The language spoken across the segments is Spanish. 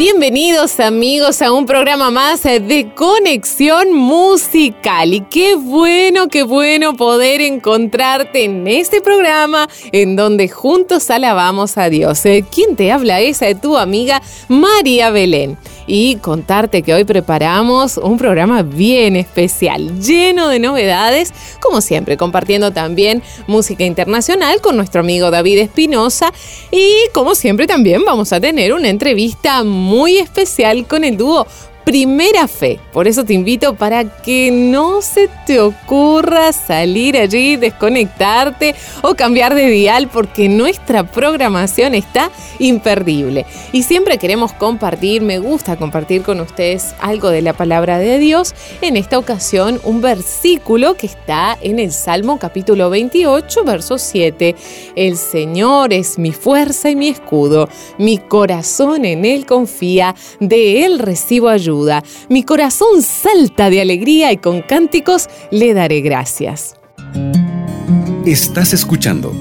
Bienvenidos amigos a un programa más de conexión musical y qué bueno, qué bueno poder encontrarte en este programa en donde juntos alabamos a Dios. Eh, ¿Quién te habla? Esa de tu amiga María Belén y contarte que hoy preparamos un programa bien especial, lleno de novedades, como siempre, compartiendo también música internacional con nuestro amigo David Espinosa. Y como siempre también vamos a tener una entrevista muy especial con el dúo primera fe. Por eso te invito para que no se te ocurra salir allí, desconectarte o cambiar de dial porque nuestra programación está imperdible. Y siempre queremos compartir, me gusta compartir con ustedes algo de la palabra de Dios. En esta ocasión un versículo que está en el Salmo capítulo 28, verso 7. El Señor es mi fuerza y mi escudo, mi corazón en Él confía, de Él recibo ayuda mi corazón salta de alegría y con cánticos le daré gracias. Estás escuchando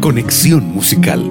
Conexión Musical.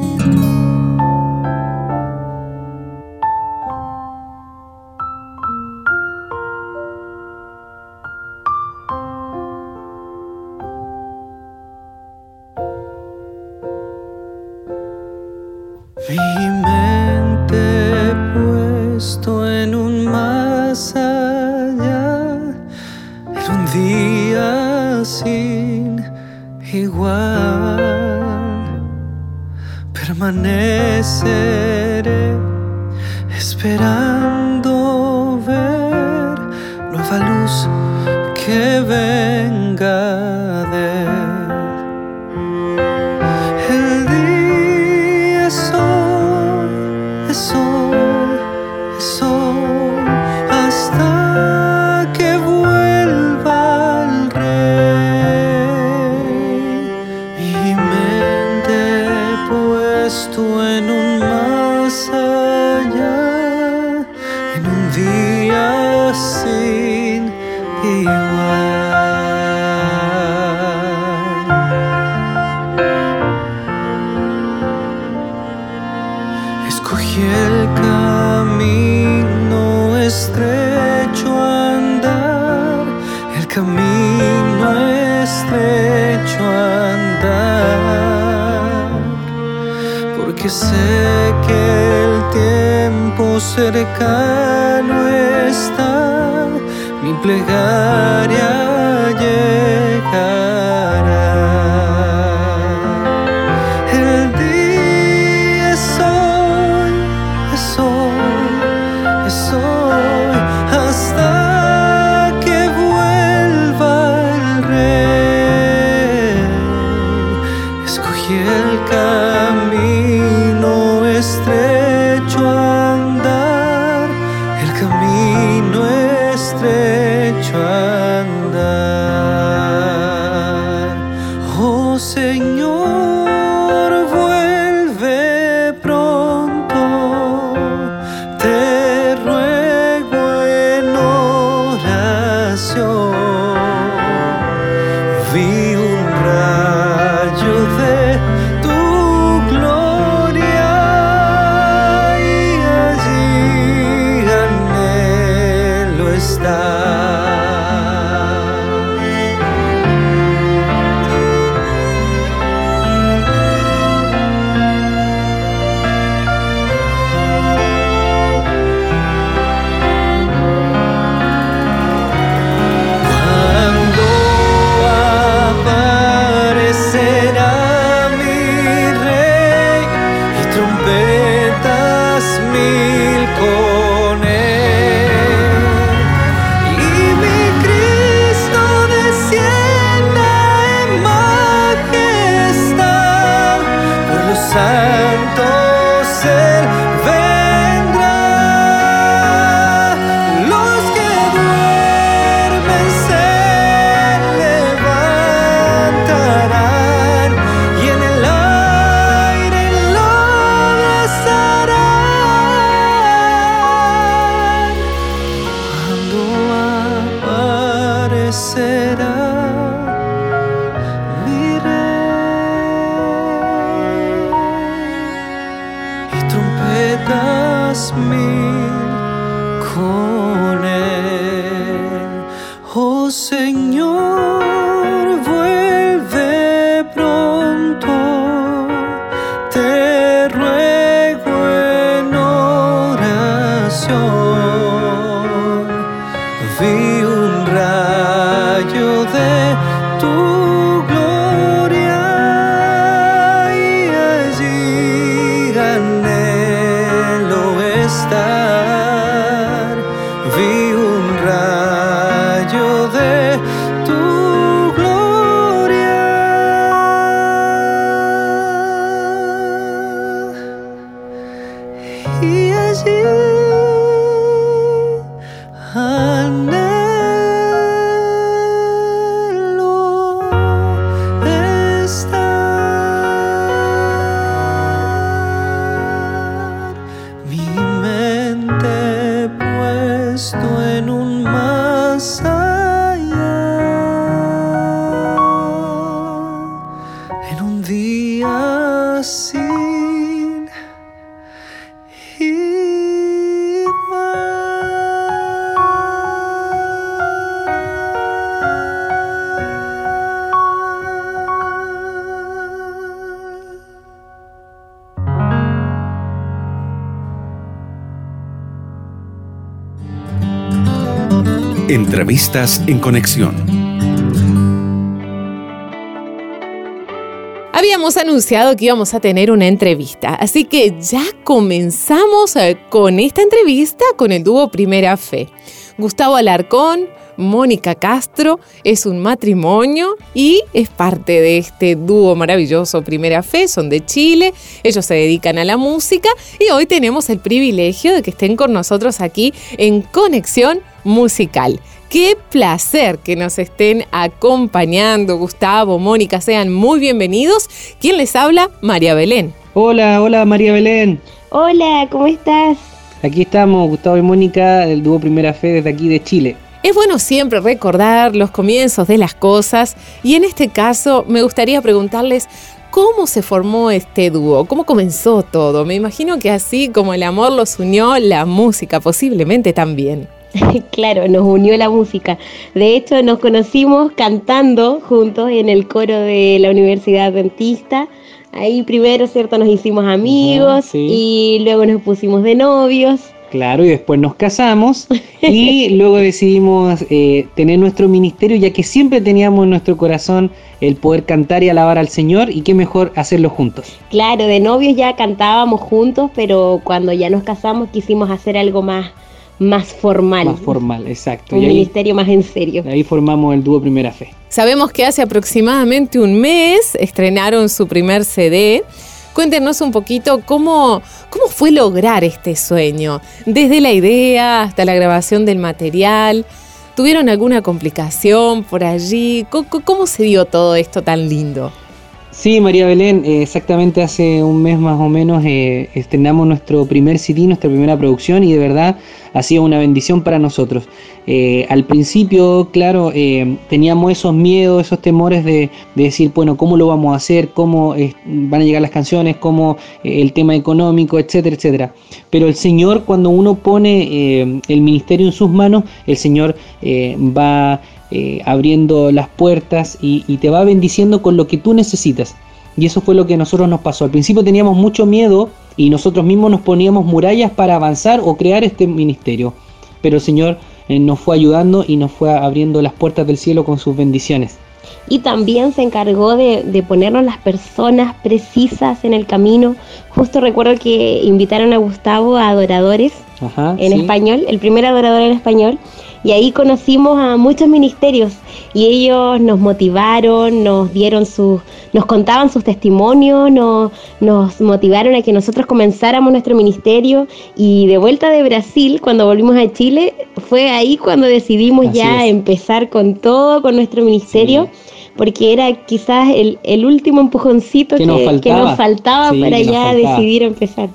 santo ser. en un más en un día. Entrevistas en conexión. Habíamos anunciado que íbamos a tener una entrevista, así que ya comenzamos eh, con esta entrevista con el dúo Primera Fe. Gustavo Alarcón, Mónica Castro, es un matrimonio y es parte de este dúo maravilloso Primera Fe, son de Chile, ellos se dedican a la música y hoy tenemos el privilegio de que estén con nosotros aquí en Conexión Musical. Qué placer que nos estén acompañando, Gustavo, Mónica, sean muy bienvenidos. ¿Quién les habla? María Belén. Hola, hola María Belén. Hola, ¿cómo estás? Aquí estamos, Gustavo y Mónica, del dúo Primera Fe desde aquí de Chile. Es bueno siempre recordar los comienzos de las cosas y en este caso me gustaría preguntarles cómo se formó este dúo, cómo comenzó todo. Me imagino que así como el amor los unió, la música posiblemente también. claro, nos unió la música. De hecho, nos conocimos cantando juntos en el coro de la Universidad Adventista. Ahí primero, ¿cierto? Nos hicimos amigos y luego nos pusimos de novios. Claro, y después nos casamos y luego decidimos eh, tener nuestro ministerio, ya que siempre teníamos en nuestro corazón el poder cantar y alabar al Señor, y qué mejor hacerlo juntos. Claro, de novios ya cantábamos juntos, pero cuando ya nos casamos quisimos hacer algo más, más formal. Más formal, exacto. Un ministerio más en serio. Ahí formamos el dúo Primera Fe. Sabemos que hace aproximadamente un mes estrenaron su primer CD. Cuéntenos un poquito cómo, cómo fue lograr este sueño, desde la idea hasta la grabación del material. ¿Tuvieron alguna complicación por allí? ¿Cómo, se dio todo esto tan lindo? Sí, María Belén, eh, exactamente hace un mes más o menos eh, estrenamos nuestro primer CD, nuestra primera producción y de verdad ha sido una bendición para nosotros. Eh, al principio, claro, teníamos esos miedos, esos temores de, decir, bueno, ¿cómo lo vamos a hacer? ¿Cómo van a llegar las canciones? ¿Cómo el tema económico? Etcétera, etcétera. Pero el Señor, cuando uno pone el ministerio en sus manos, el Señor va abriendo las puertas y, y te va bendiciendo con lo que tú necesitas. Y eso fue lo que a nosotros nos pasó. Al principio teníamos mucho miedo y nosotros mismos nos poníamos murallas para avanzar o crear este ministerio. Pero el Señor eh, nos fue ayudando y nos fue abriendo las puertas del cielo con sus bendiciones. Y también se encargó de, ponernos las personas precisas en el camino. Justo recuerdo que invitaron a Gustavo a adoradores en español, el primer adorador en español. Y ahí conocimos a muchos ministerios y ellos nos motivaron, nos dieron sus, nos contaban sus testimonios, nos, nos motivaron a que nosotros comenzáramos nuestro ministerio y de vuelta de Brasil, cuando volvimos a Chile, fue ahí cuando decidimos ya empezar con todo, con nuestro ministerio. porque era quizás el, último empujoncito que, nos faltaba, para ya decidir empezar.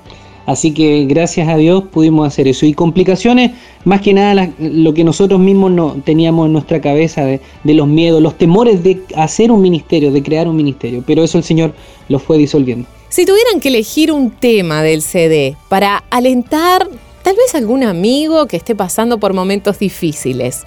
Así que gracias a Dios pudimos hacer eso. Y complicaciones, más que nada lo que nosotros mismos no, teníamos en nuestra cabeza de, los miedos, los temores de hacer un ministerio, de crear un ministerio. Pero eso el Señor lo fue disolviendo. Si tuvieran que elegir un tema del CD para alentar tal vez algún amigo que esté pasando por momentos difíciles,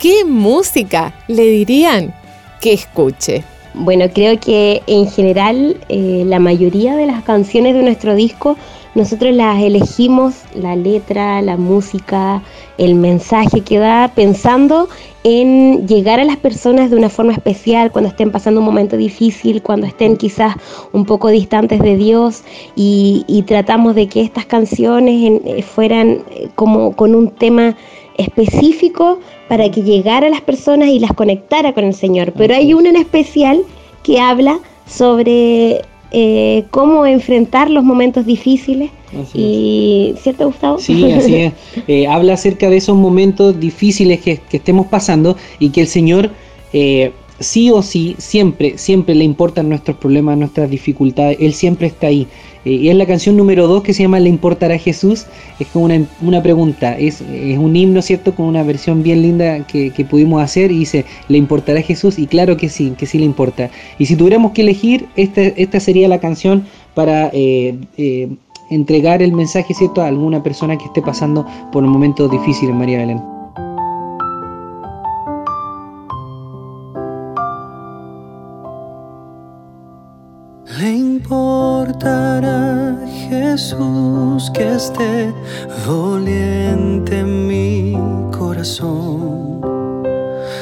¿qué música le dirían que escuche? Bueno, creo que en general eh, la mayoría de las canciones de nuestro disco nosotros las elegimos, la letra, la música, el mensaje que da, pensando en llegar a las personas de una forma especial cuando estén pasando un momento difícil, cuando estén quizás un poco distantes de Dios y, tratamos de que estas canciones eh, fueran eh, como con un tema específico para que llegara a las personas y las conectara con el Señor. Pero hay una en especial que habla sobre eh, cómo enfrentar los momentos difíciles. y, ¿Cierto, Gustavo? Sí, así es. Eh, habla acerca de esos momentos difíciles que, estemos pasando y que el Señor eh, sí o sí, siempre, siempre le importan nuestros problemas, nuestras dificultades, Él siempre está ahí. Eh, y es la canción número 2 que se llama ¿Le importará Jesús? Es como una, pregunta, es, es, un himno, ¿cierto? Con una versión bien linda que, pudimos hacer y dice, ¿le importará Jesús? Y claro que sí, que sí le importa. Y si tuviéramos que elegir, esta, esta sería la canción para... Eh, eh, entregar el mensaje cierto a alguna persona que esté pasando por un momento difícil en María Belén. Jesús que esté doliente en mi corazón.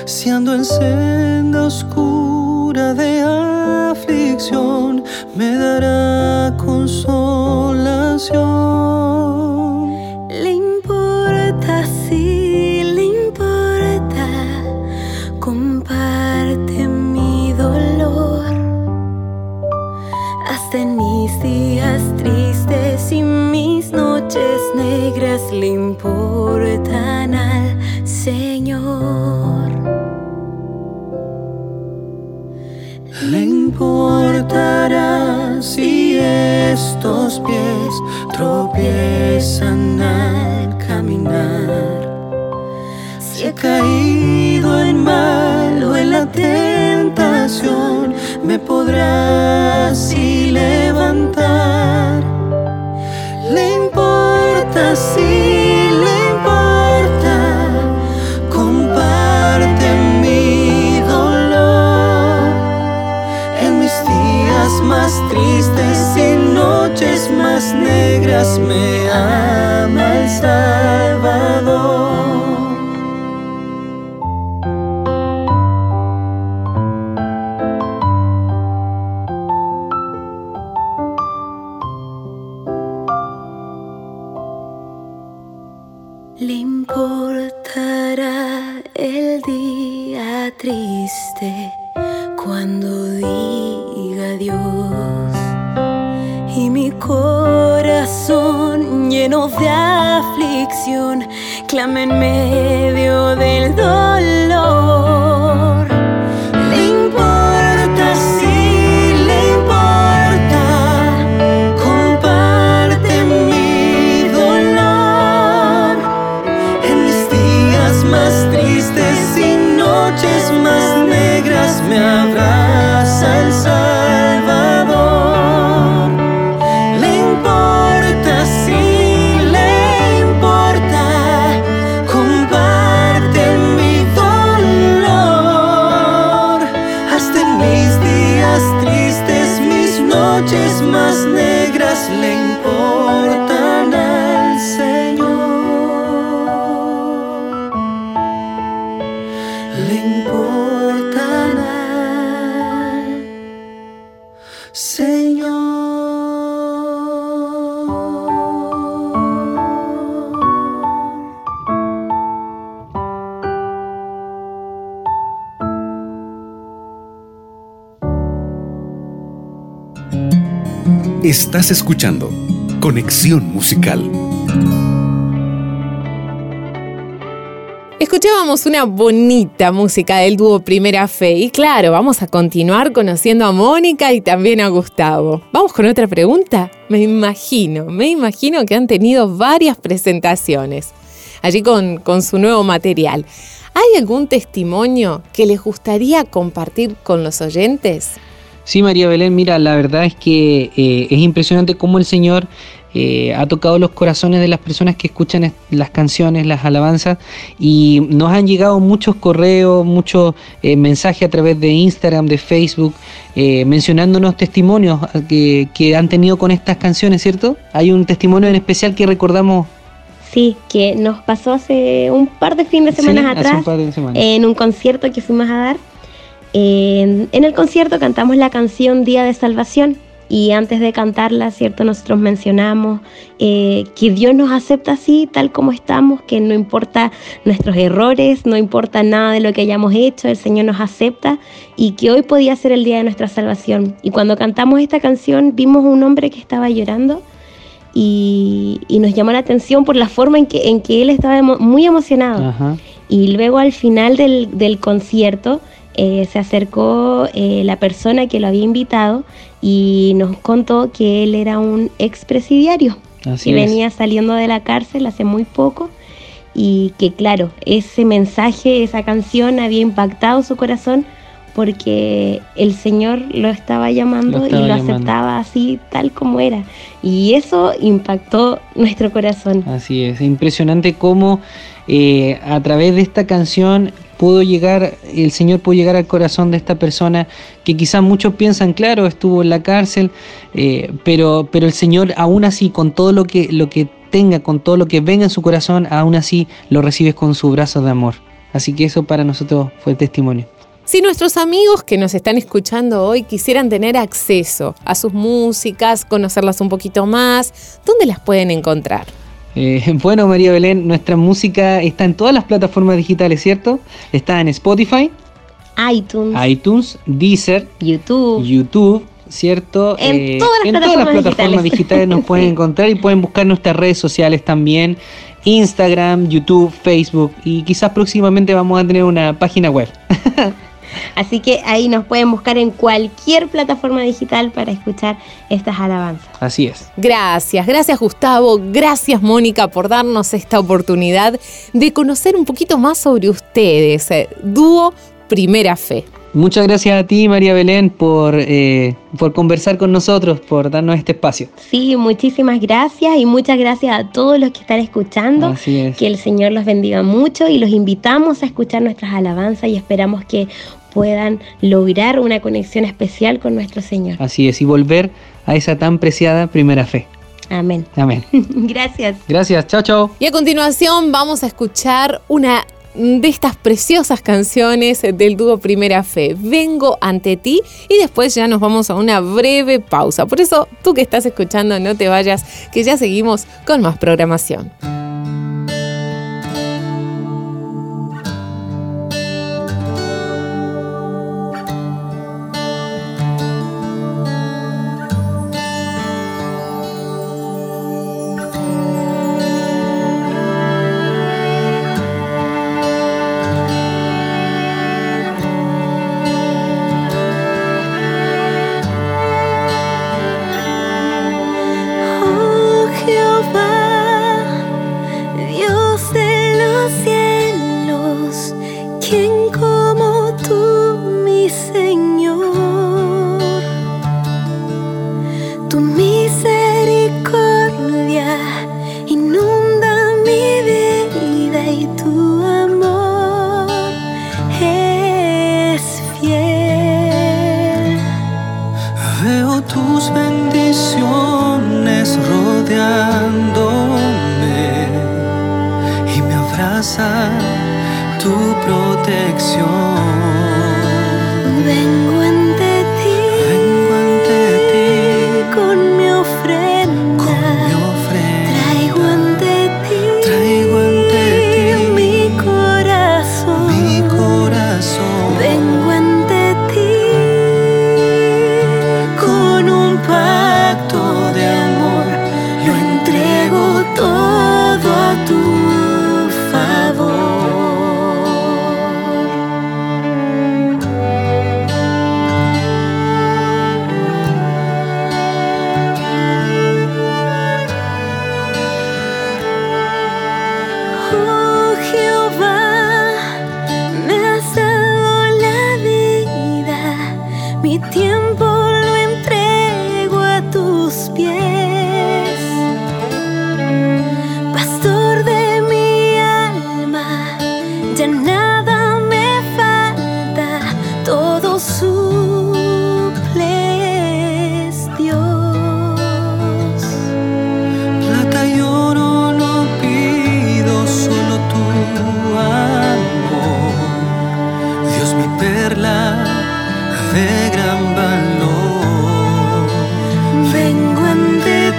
Si ando en senda oscura de aflicción, me dará consolación. Le importan al Señor. Le importará si estos pies tropiezan al caminar. Si he caído en mal o en la tentación, me podrá así levantar. Estás escuchando Conexión Musical. Escuchábamos una bonita música del dúo Primera Fe y claro, vamos a continuar conociendo a Mónica y también a Gustavo. Vamos con otra pregunta. Me imagino, me imagino que han tenido varias presentaciones allí con, con su nuevo material. ¿Hay algún testimonio que les gustaría compartir con los oyentes? Sí, María Belén, mira, la verdad es que eh, es impresionante cómo el Señor eh, ha tocado los corazones de las personas que escuchan las canciones, las alabanzas, y nos han llegado muchos correos, muchos eh, mensajes a través de Instagram, de Facebook, eh, mencionándonos testimonios que, que han tenido con estas canciones, ¿cierto? Hay un testimonio en especial que recordamos Sí, que nos pasó hace un par de fines de sí, semanas hace atrás un par de semanas. en un concierto que fuimos a dar. En, en el concierto cantamos la canción Día de Salvación y antes de cantarla, ¿cierto? Nosotros mencionamos eh, que Dios nos acepta así, tal como estamos, que no importa nuestros errores, no importa nada de lo que hayamos hecho, el Señor nos acepta y que hoy podía ser el día de nuestra salvación. Y cuando cantamos esta canción vimos un hombre que estaba llorando y, y nos llamó la atención por la forma en que, en que él estaba emo- muy emocionado. Ajá. Y luego al final del, del concierto eh, se acercó eh, la persona que lo había invitado y nos contó que él era un expresidiario que venía saliendo de la cárcel hace muy poco y que claro, ese mensaje, esa canción había impactado su corazón porque el Señor lo estaba llamando Lo estaba y lo llamando. aceptaba así tal como era. Y eso impactó nuestro corazón. Así es, impresionante cómo eh, a través de esta canción pudo llegar, el Señor pudo llegar al corazón de esta persona que quizás muchos piensan, claro, estuvo en la cárcel, eh, pero, pero el Señor aún así, con todo lo que, lo que tenga, con todo lo que venga en su corazón, aún así lo recibes con sus brazos de amor. Así que eso para nosotros fue testimonio. Si nuestros amigos que nos están escuchando hoy quisieran tener acceso a sus músicas, conocerlas un poquito más, ¿dónde las pueden encontrar? Eh, bueno, María Belén, nuestra música está en todas las plataformas digitales, ¿cierto? Está en Spotify, iTunes, iTunes, Deezer, YouTube, YouTube, ¿cierto? En, eh, todas, las todas las plataformas digitales, nos pueden encontrar y pueden buscar nuestras redes sociales también. Instagram, YouTube, Facebook y quizás próximamente vamos a tener una página web. Así que ahí nos pueden buscar en cualquier plataforma digital para escuchar estas alabanzas. Así es. Gracias, gracias Gustavo, gracias Mónica por darnos esta oportunidad de conocer un poquito más sobre ustedes, eh, dúo Primera Fe. Muchas gracias a ti, María Belén, por, eh, por conversar con nosotros, por darnos este espacio. Sí, muchísimas gracias y muchas gracias a todos los que están escuchando. Así es. Que el Señor los bendiga mucho y los invitamos a escuchar nuestras alabanzas y esperamos que puedan lograr una conexión especial con nuestro Señor. Así es, y volver a esa tan preciada primera fe. Amén. Amén. Gracias. Gracias, chao, chao. Y a continuación vamos a escuchar una de estas preciosas canciones del dúo Primera Fe. Vengo ante ti y después ya nos vamos a una breve pausa. Por eso, tú que estás escuchando, no te vayas, que ya seguimos con más programación.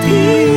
peace.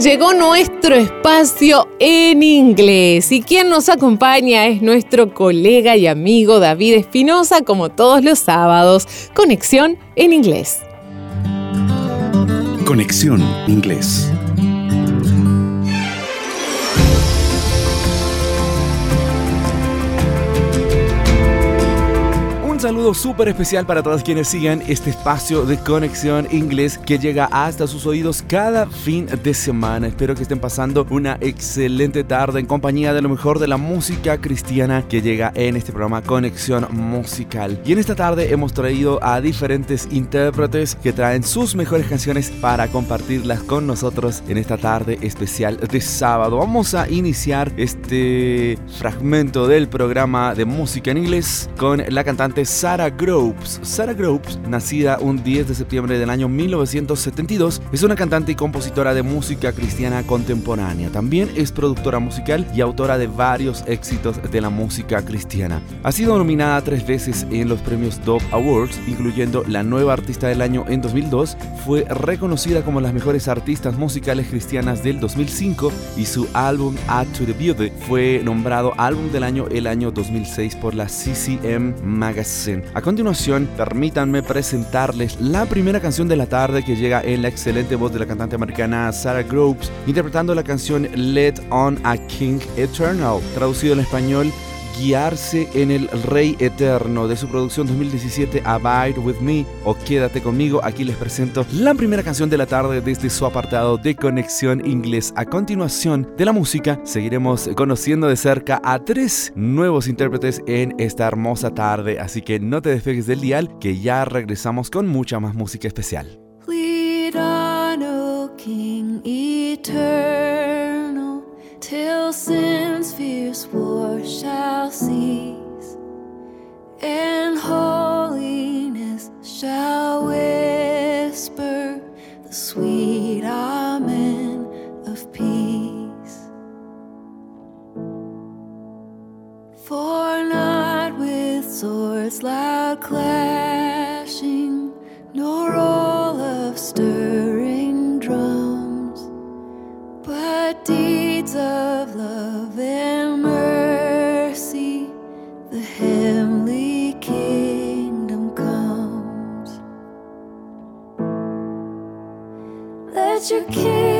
Llegó nuestro espacio en inglés y quien nos acompaña es nuestro colega y amigo David Espinosa, como todos los sábados, Conexión en inglés. Conexión Inglés. Un saludo súper especial para todos quienes sigan este espacio de conexión inglés que llega hasta sus oídos cada fin de semana. Espero que estén pasando una excelente tarde en compañía de lo mejor de la música cristiana que llega en este programa Conexión Musical. Y en esta tarde hemos traído a diferentes intérpretes que traen sus mejores canciones para compartirlas con nosotros en esta tarde especial de sábado. Vamos a iniciar este fragmento del programa de música en inglés con la cantante Sarah Groves. Sarah Groves, nacida un 10 de septiembre del año 1972, es una cantante y compositora de música cristiana contemporánea. También es productora musical y autora de varios éxitos de la música cristiana. Ha sido nominada tres veces en los premios Dove Awards, incluyendo la Nueva Artista del Año en 2002. Fue reconocida como las mejores artistas musicales cristianas del 2005 y su álbum Add to the Beauty fue nombrado Álbum del Año el año 2006 por la CCM Magazine. A continuación, permítanme presentarles la primera canción de la tarde que llega en la excelente voz de la cantante americana Sarah Groves, interpretando la canción Let On a King Eternal, traducido en español guiarse en el Rey Eterno de su producción 2017 Abide With Me o Quédate conmigo. Aquí les presento la primera canción de la tarde desde su apartado de conexión inglés. A continuación de la música seguiremos conociendo de cerca a tres nuevos intérpretes en esta hermosa tarde, así que no te despegues del dial que ya regresamos con mucha más música especial. Till sin's fierce war shall cease, and holiness shall whisper the sweet Amen of peace. For not with swords loud clashing, nor roll of stirring drums, but deep of love and mercy, the heavenly kingdom comes. Let your king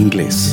Inglés.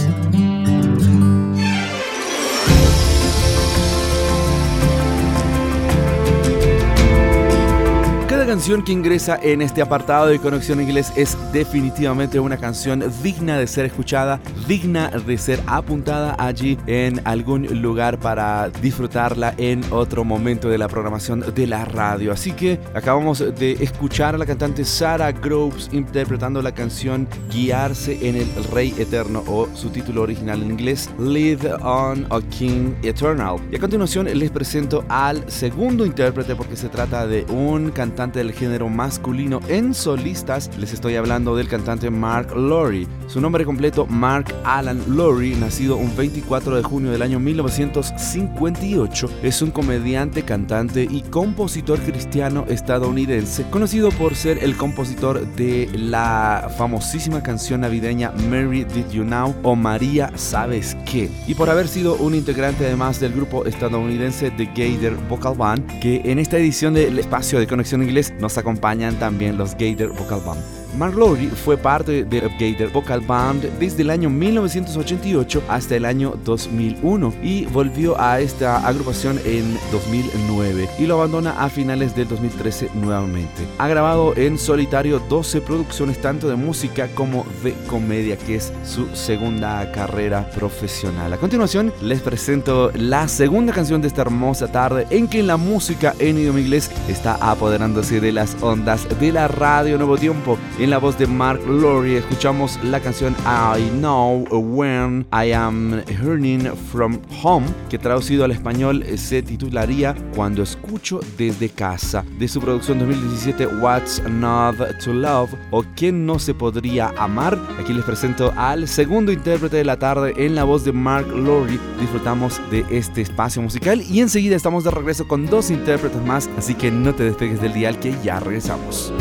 Canción que ingresa en este apartado de Conexión Inglés es definitivamente una canción digna de ser escuchada, digna de ser apuntada allí en algún lugar para disfrutarla en otro momento de la programación de la radio. Así que acabamos de escuchar a la cantante Sarah Groves interpretando la canción Guiarse en el Rey Eterno o su título original en inglés Lead on a King Eternal. Y a continuación les presento al segundo intérprete porque se trata de un cantante del género masculino en solistas. Les estoy hablando del cantante Mark Lowry. Su nombre completo Mark Alan Lowry, nacido un 24 de junio del año 1958, es un comediante, cantante y compositor cristiano estadounidense, conocido por ser el compositor de la famosísima canción navideña Mary Did You Know o María Sabes qué, y por haber sido un integrante además del grupo estadounidense The Gator Vocal Band, que en esta edición del espacio de conexión inglés nos acompañan también los Gator Vocal Band. Mark Lowry fue parte de Gator Vocal Band desde el año 1988 hasta el año 2001 y volvió a esta agrupación en 2009 y lo abandona a finales del 2013 nuevamente. Ha grabado en solitario 12 producciones tanto de música como de comedia, que es su segunda carrera profesional. A continuación les presento la segunda canción de esta hermosa tarde en que la música en idioma inglés está apoderándose de las ondas de la radio Nuevo Tiempo. La voz de Mark Lowry escuchamos la canción I Know When I Am Hearing From Home, que traducido al español se titularía Cuando escucho desde casa, de su producción 2017 What's Not to Love o ¿Quién no se podría amar? Aquí les presento al segundo intérprete de la tarde en la voz de Mark Lowry. Disfrutamos de este espacio musical y enseguida estamos de regreso con dos intérpretes más, así que no te despegues del dial que ya regresamos.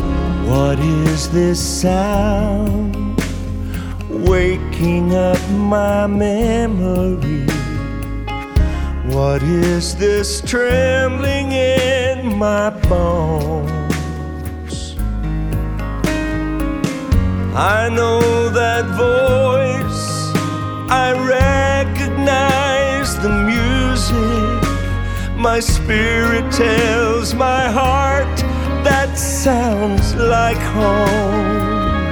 What is this sound waking up my memory? What is this trembling in my bones? I know that voice, I recognize the music. My spirit tells my heart sounds like home.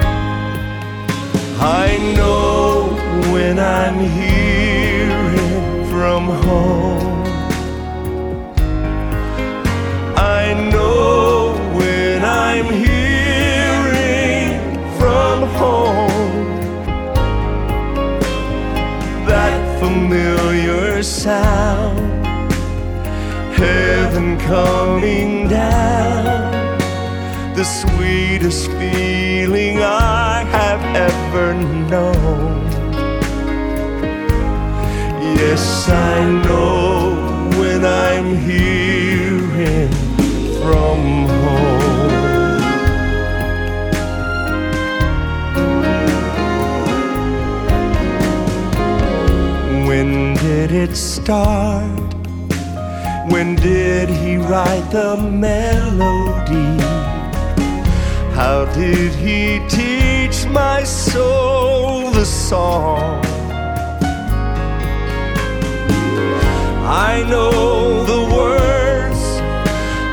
I know when I'm hearing from home. I know when I'm hearing from home. That familiar sound, heaven coming down the sweetest feeling I have ever known. Yes, I know when I'm hearing from home. When did it start? When did he write the melody? How did he teach my soul the song? I know the words,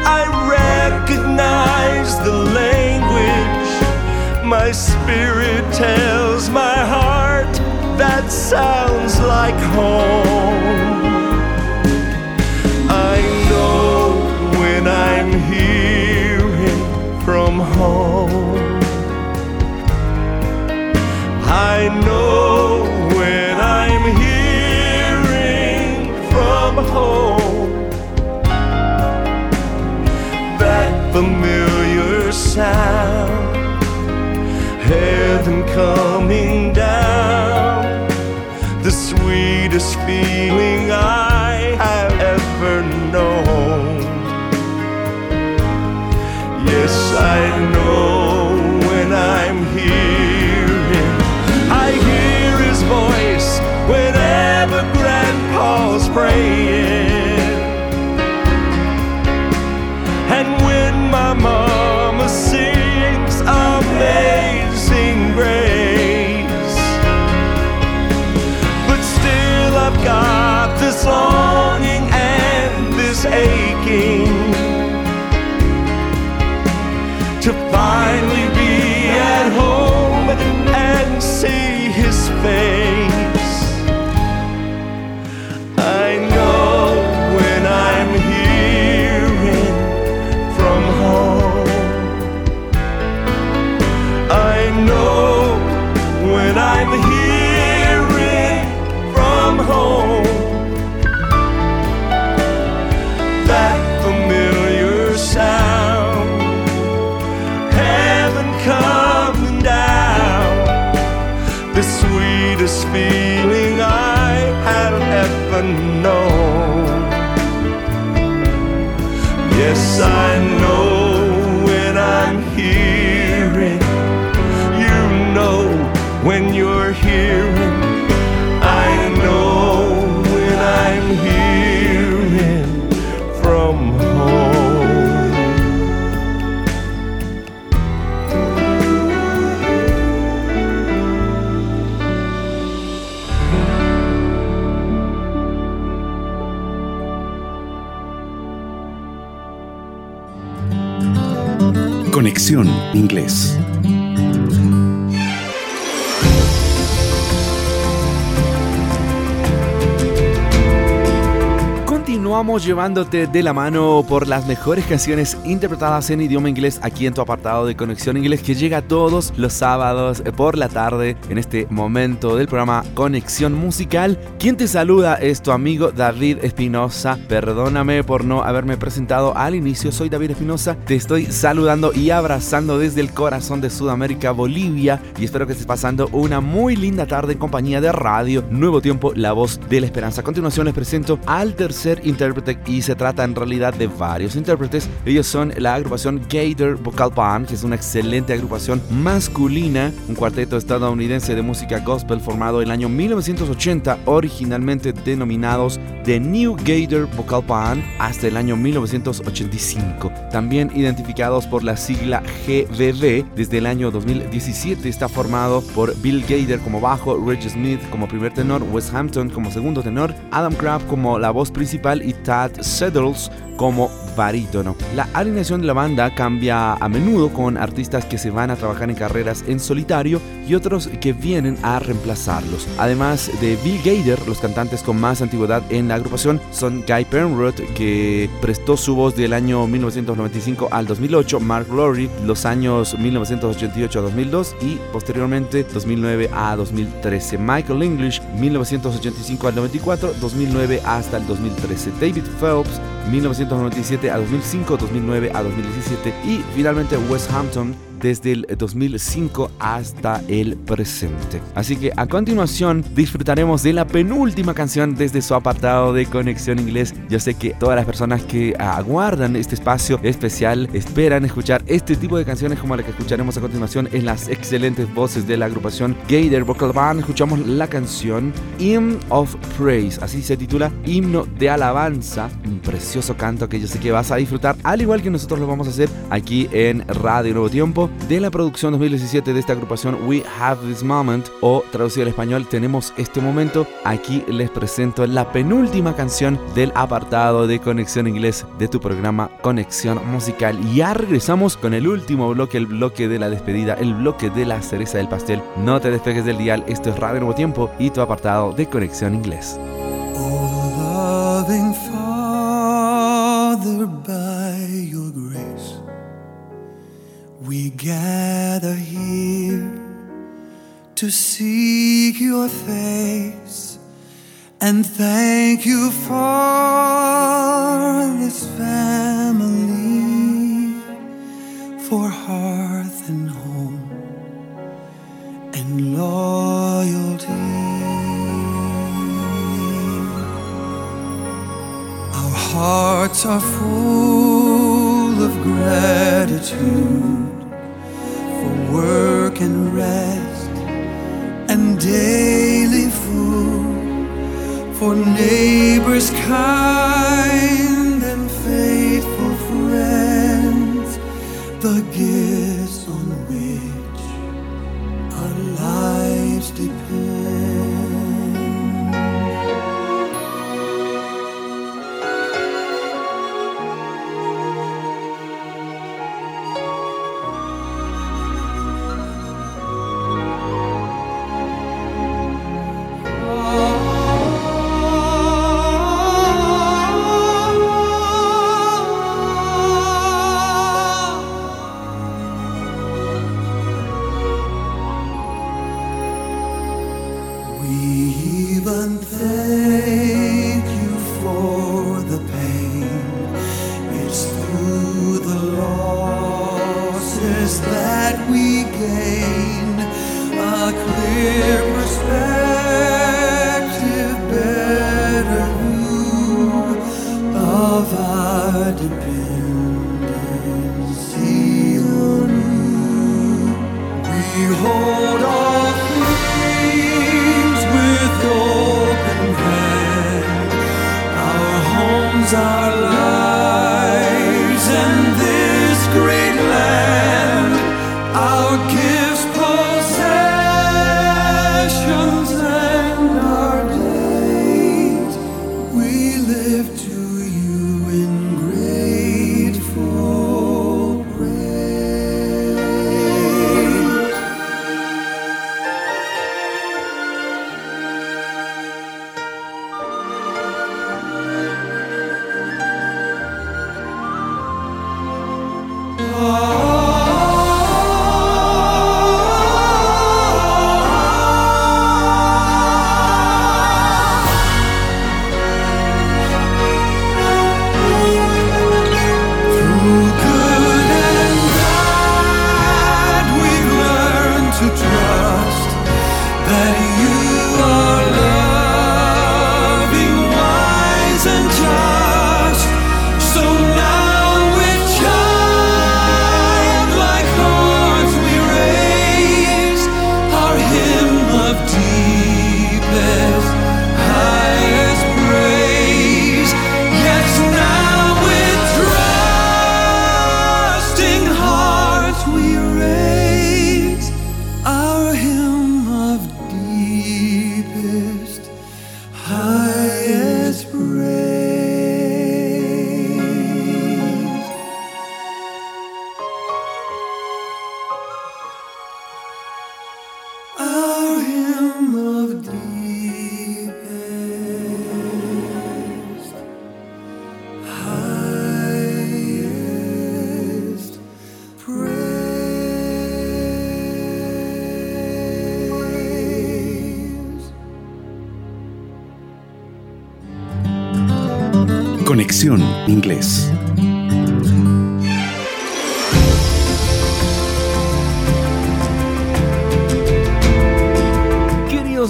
I recognize the language. My spirit tells my heart that sounds like home. From home. I know when I'm hearing from home that familiar sound, heaven coming down, the sweetest feeling praise. To finally be at home and see his face. Continuamos llevándote de la mano por las mejores canciones interpretadas en idioma inglés aquí en tu apartado de Conexión Inglés que llega todos los sábados por la tarde en este momento del programa Conexión Musical. Quien te saluda es tu amigo David Espinosa. Perdóname por no haberme presentado al inicio. Soy David Espinosa. Te estoy saludando y abrazando desde el corazón de Sudamérica, Bolivia y espero que estés pasando una muy linda tarde en compañía de Radio Nuevo Tiempo, la voz de la esperanza. A continuación les presento al tercer intérprete y se trata en realidad de varios intérpretes. Ellos son la agrupación Gator Vocal Band, que es una excelente agrupación masculina, un cuarteto estadounidense de música gospel formado en el año 1980, originalmente denominados The New Gator Vocal Band hasta el año 1985. También identificados por la sigla GBB, desde el año 2017 está formado por Bill Gator como bajo, Reggie Smith como primer tenor, Wes Hampton como segundo tenor, Adam Craft como la voz principal y Tad Settles como barítono. La alineación de la banda cambia a menudo con artistas que se van a trabajar en carreras en solitario y otros que vienen a reemplazarlos. Además de Bill Gator, los cantantes con más antigüedad en la agrupación son Guy Penrod, que prestó su voz del año 1995 al 2008, Mark Lowry, los años 1988 a 2002 y posteriormente 2009 a 2013, Michael English, 1985 al 94, 2009 hasta el 2013, David Phelps, 1997 a 2005, 2009 a 2017 y finalmente Wes Hampton desde el 2005 hasta el presente. Así que a continuación disfrutaremos de la penúltima canción desde su apartado de Conexión Inglés. Yo sé que todas las personas que aguardan este espacio especial esperan escuchar este tipo de canciones como la que escucharemos a continuación en las excelentes voces de la agrupación Gator Vocal Band. Escuchamos la canción Hymn of Praise, así se titula Himno de Alabanza. Un precioso canto que yo sé que vas a disfrutar, al igual que nosotros lo vamos a hacer aquí en Radio Nuevo Tiempo de la producción 2017 de esta agrupación We Have This Moment o traducido al español Tenemos este momento. Aquí les presento la penúltima canción del apartado de Conexión Inglés de tu programa Conexión Musical. Ya regresamos con el último bloque, el bloque de la despedida, el bloque de la cereza del pastel. No te despegues del dial, esto es Radio Nuevo Tiempo y tu apartado de Conexión Inglés. Oh, we gather here to seek your face and thank you for this family, for hearth and home and loyalty. Our hearts are full of gratitude for work and rest and daily food for neighbors kind and faithful friends, the gifts on which our lives depend.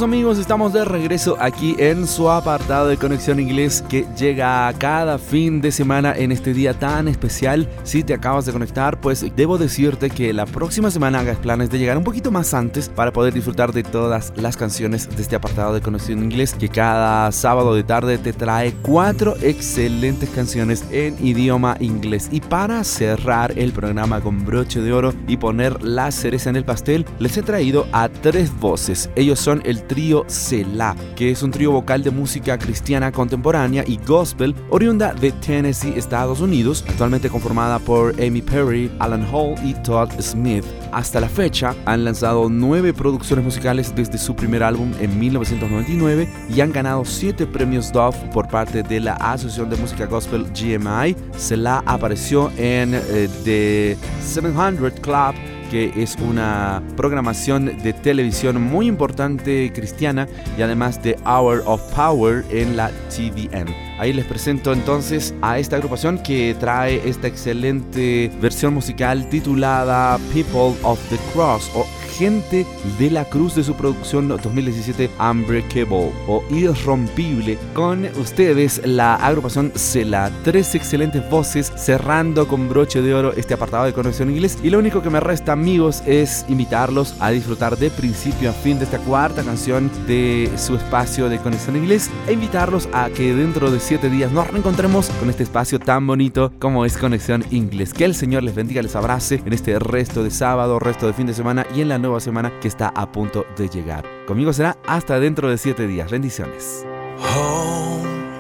Amigos, estamos de regreso aquí en su apartado de Conexión Inglés que llega cada fin de semana en este día tan especial. Si te acabas de conectar, pues debo decirte que la próxima semana hagas planes de llegar un poquito más antes para poder disfrutar de todas las canciones de este apartado de Conexión Inglés que cada sábado de tarde te trae cuatro excelentes canciones en idioma inglés. Y para cerrar el programa con broche de oro y poner la cereza en el pastel, les he traído a tres voces. Ellos son el trío Selah, que es un trío vocal de música cristiana contemporánea y gospel oriunda de Tennessee, Estados Unidos, actualmente conformada por Amy Perry, Alan Hall y Todd Smith. Hasta la fecha han lanzado nueve producciones musicales desde su primer álbum en 1999 y han ganado siete premios Dove por parte de la Asociación de Música Gospel GMI. Selah apareció en eh, The 700 Club que es una programación de televisión muy importante cristiana y además de Hour of Power en la TVN. Ahí les presento entonces a esta agrupación que trae esta excelente versión musical titulada People of the Cross o Gente de la Cruz de su producción 2017 Unbreakable o Irrompible. Con ustedes la agrupación Cela. Tres excelentes voces cerrando con broche de oro este apartado de Conexión Inglés. Y lo único que me resta amigos es invitarlos a disfrutar de principio a fin de esta cuarta canción de su espacio de Conexión Inglés e invitarlos a que dentro de siete días nos reencontremos con este espacio tan bonito como es Conexión Inglés. Que el Señor les bendiga, les abrace en este resto de sábado, resto de fin de semana y en la nueva semana que está a punto de llegar. Conmigo será hasta dentro de siete días. Bendiciones. Home,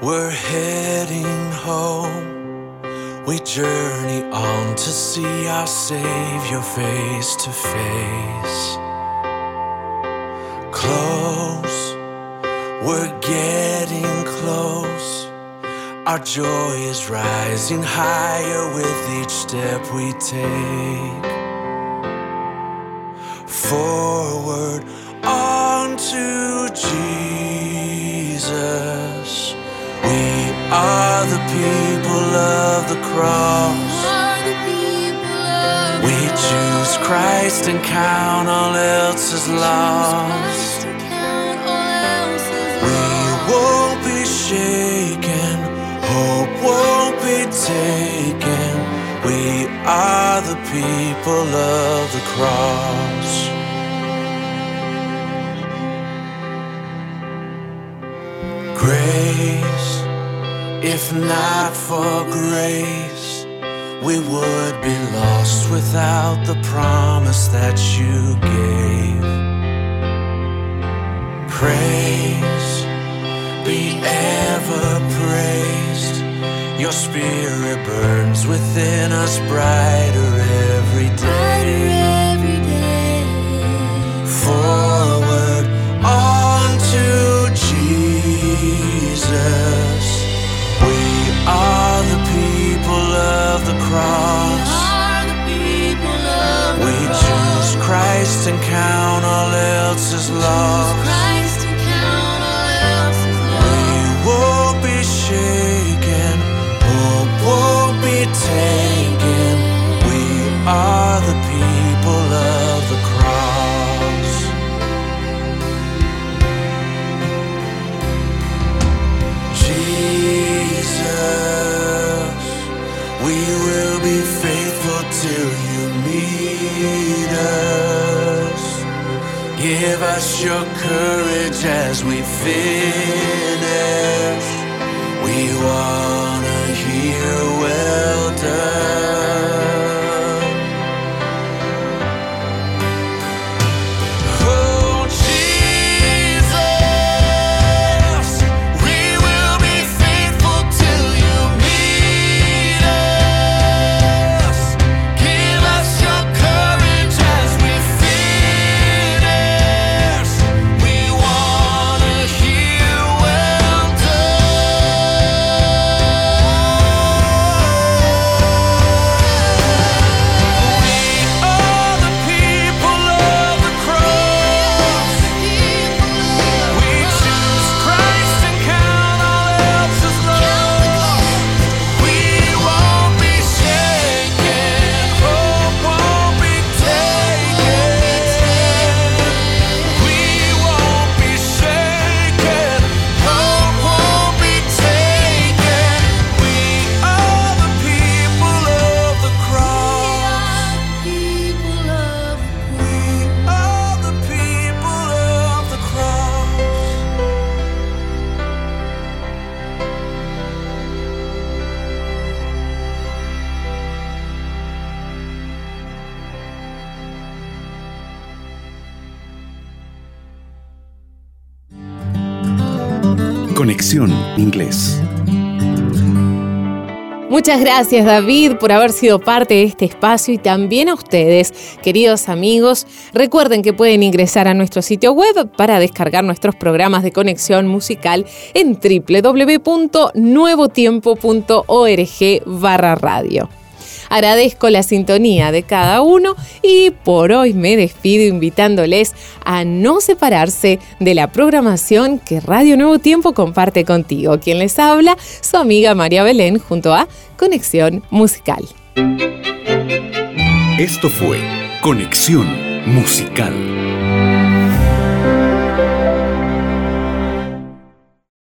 we're heading home. We journey on to see our Savior face to face. Close, we're getting close. Our joy is rising higher with each step we take. Forward onto Jesus. We are the people of the cross. We choose Christ and count all else as lost. Shaken, hope won't be taken. We are the people of the cross. Grace, if not for grace, we would be lost without the promise that you gave. Praise, be ever praised. Your spirit burns within us brighter every day. Forward your courage as we finish. Muchas gracias David por haber sido parte de este espacio y también a ustedes, queridos amigos. Recuerden que pueden ingresar a nuestro sitio web para descargar nuestros programas de conexión musical en www.nuevotiempo.org barra radio. Agradezco la sintonía de cada uno y por hoy me despido invitándoles a no separarse de la programación que Radio Nuevo Tiempo comparte contigo. Quien les habla, su amiga María Belén junto a Conexión Musical. Esto fue Conexión Musical.